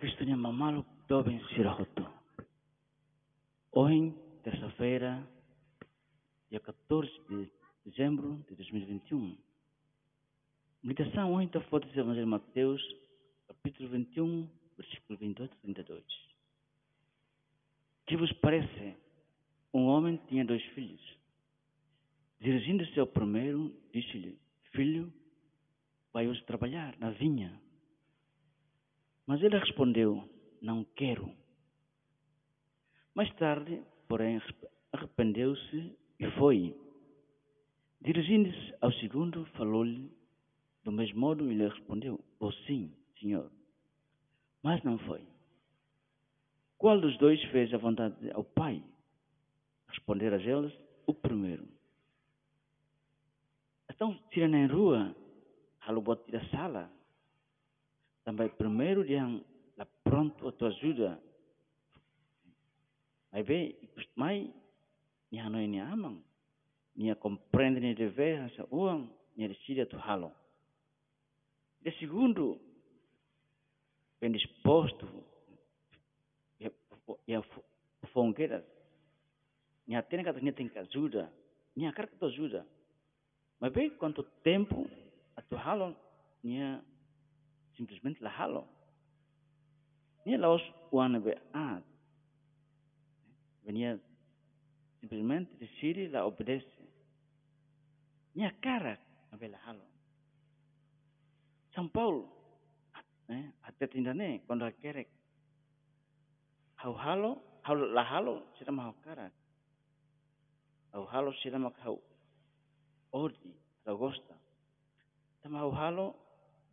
Nya mamalu dobem sirahoto. Hoje, terça-feira, dia 14 de dezembro de 2021. Meditação hoje da foto do Evangelho de Mateus, capítulo 21, versículo 28 e 32. Que vos parece? Um homem tinha dois filhos. Dirigindo-se ao primeiro, disse-lhe: Filho, vai hoje trabalhar na vinha. Mas ele respondeu: Não quero. Mais tarde, porém, arrependeu-se e foi. Dirigindo-se ao segundo, falou-lhe do mesmo modo e ele respondeu: Vou sim, senhor. Mas não foi. Qual dos dois fez a vontade ao pai? Responderam a eles: O primeiro. Então, tira na rua, halo buat da sala sampai primeiro yang la pronto a tua ajuda. Mai be, mai ni hano ini amang. Ni a compreende ni deve sa uang ni decide tu halo. De segundo, ben disposto ya ya fonqueras. Ni a tem kata ni tem ajuda. Ni a cara que tu ajuda. Mas bem quanto tempo a tu halo ni a simplesmente la halo. Ni laos uang be ad. Venia simplesmente decide la obedece. Ni a cara be la halo. São Paulo, né? Até tindane quando a querek. Hau halo, hau la halo, sira mau cara. Hau halo sira mau hau. Odi, Augusta. Tama hau halo,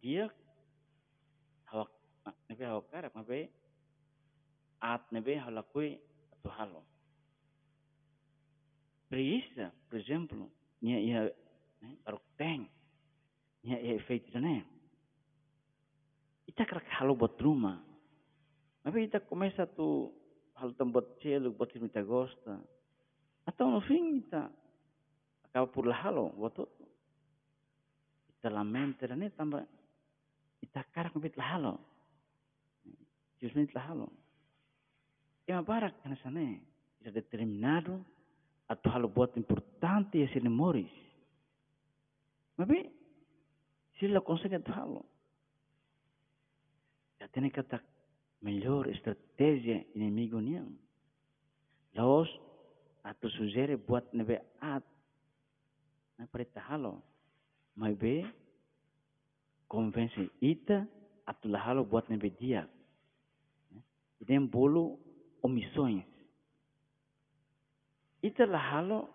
dia hawak karak nebe at nebe halakui tu halo. Precisa, por exemplo, nia ia o tem, nia ia feito né. Ita karak halo buat rumah. Tapi ita começa tu halo tempat celu buat kita gosta. Atau no fim ita acaba por halo buat tu. Ita lamenta né tambah itacar com bit lahalo. Justamente lahalo. E uma barak kana sane, é determinado atau halo buat importante esse memoris. Mas bem, se ele consegue atau halo. Já tem que estar melhor estratégia inimigo niang. Laos atau sugere buat nebe at na perita halo. Mas bem, convence ita atau lahalo buat nebe dia. Jadi bolu omissões. Ita lahalo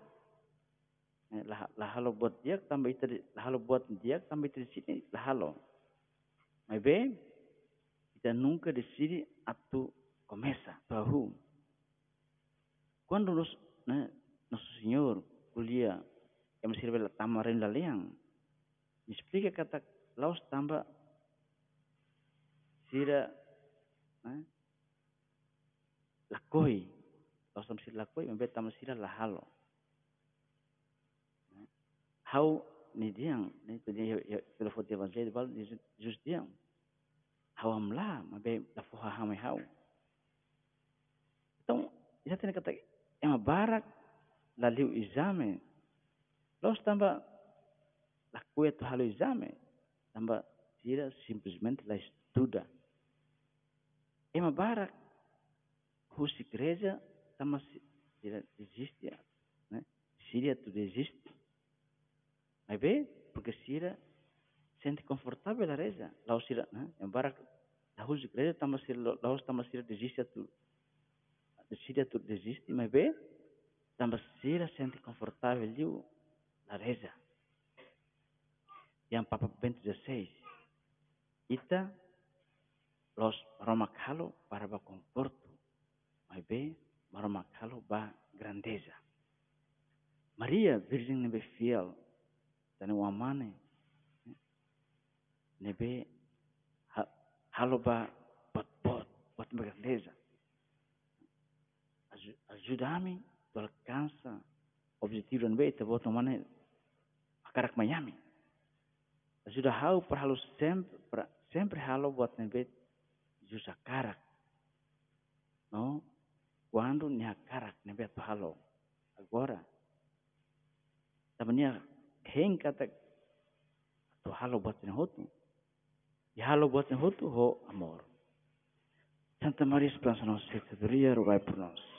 lahalo buat dia tambah ita lahalo buat dia tambah ita sini lahalo. Mas bem, ita nunca decide atau começa tahu. Quando nos, né, nosso Senhor kuliah yang sirve la tamarin la liang, explica kata laos tambah sira eh, lakoi laos tambah sira lakoi membe tambah sira lahalo how ni diang. Ni tu dia ya kalau foto evangelho bal just diang. How membe la foha hamai how então já tem kata yang barak lalu exame laos tambah lakoi tu halu exame tambah tira simplesmente la estuda. É uma barra cuja igreja tira existe, né? Síria tudo existe. Mas bem, porque Síria sente confortável a reza. Lá o Síria, né? Uma barra da cuja igreja lá o Síria existe tudo. A Síria tudo existe, mas bem, também Síria sente confortável ali a reza yang Papa Bento XVI. Ita los romakalo para ba conforto. Mas bem, romakalo ba grandeza. Maria, Virgem nebe fiel, tane wamane, nebe halo ba bot bot, bot ba grandeza. Ajuda-me, tu alcança objetivo nebe, te boto mane, akarak Miami. Sudah hau perhalu sempre, sempre halo buat nebet jusa karak. No? Quando nya karak ne beto halo. Agora. Tabania heng kata to halo buat ne hotu. Ya halo buat ne hotu ho amor. Santa Maria Esperança Nossa Senhora, rogai por nós.